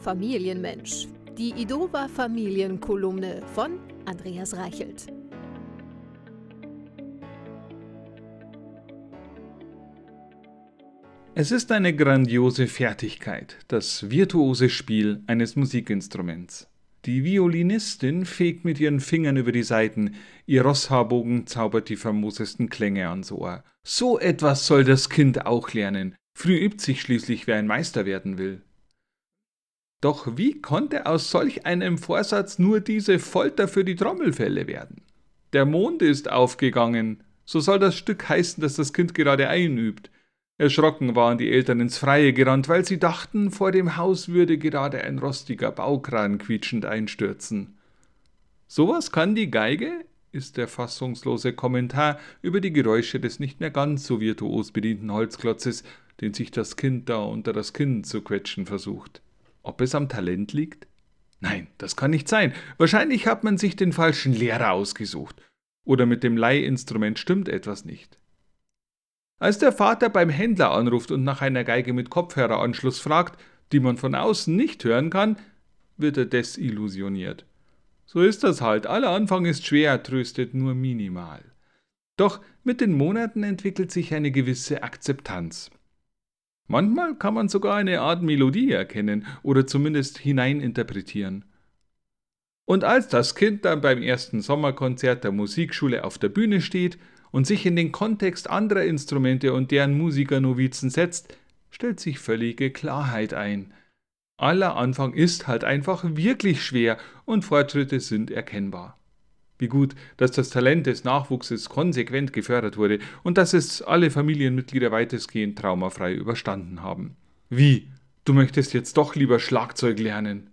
Familienmensch. Die Idova Familienkolumne von Andreas Reichelt. Es ist eine grandiose Fertigkeit, das virtuose Spiel eines Musikinstruments. Die Violinistin fegt mit ihren Fingern über die Saiten, ihr Rosshaarbogen zaubert die famosesten Klänge ans Ohr. So etwas soll das Kind auch lernen. Früh übt sich schließlich, wer ein Meister werden will. Doch wie konnte aus solch einem Vorsatz nur diese Folter für die Trommelfälle werden? Der Mond ist aufgegangen, so soll das Stück heißen, das das Kind gerade einübt. Erschrocken waren die Eltern ins Freie gerannt, weil sie dachten, vor dem Haus würde gerade ein rostiger Baukran quietschend einstürzen. Sowas kann die Geige? ist der fassungslose Kommentar über die Geräusche des nicht mehr ganz so virtuos bedienten Holzklotzes, den sich das Kind da unter das Kinn zu quetschen versucht. Ob es am Talent liegt? Nein, das kann nicht sein. Wahrscheinlich hat man sich den falschen Lehrer ausgesucht. Oder mit dem Leihinstrument stimmt etwas nicht. Als der Vater beim Händler anruft und nach einer Geige mit Kopfhöreranschluss fragt, die man von außen nicht hören kann, wird er desillusioniert. So ist das halt, aller Anfang ist schwer, tröstet nur minimal. Doch mit den Monaten entwickelt sich eine gewisse Akzeptanz. Manchmal kann man sogar eine Art Melodie erkennen oder zumindest hineininterpretieren. Und als das Kind dann beim ersten Sommerkonzert der Musikschule auf der Bühne steht und sich in den Kontext anderer Instrumente und deren Musikernovizen setzt, stellt sich völlige Klarheit ein. Aller Anfang ist halt einfach wirklich schwer und Fortschritte sind erkennbar. Wie gut, dass das Talent des Nachwuchses konsequent gefördert wurde und dass es alle Familienmitglieder weitestgehend traumafrei überstanden haben. Wie? Du möchtest jetzt doch lieber Schlagzeug lernen?